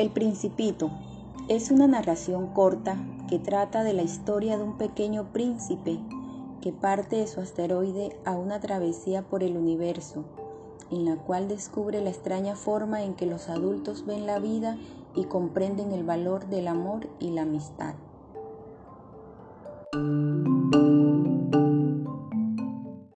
El Principito es una narración corta que trata de la historia de un pequeño príncipe que parte de su asteroide a una travesía por el universo, en la cual descubre la extraña forma en que los adultos ven la vida y comprenden el valor del amor y la amistad.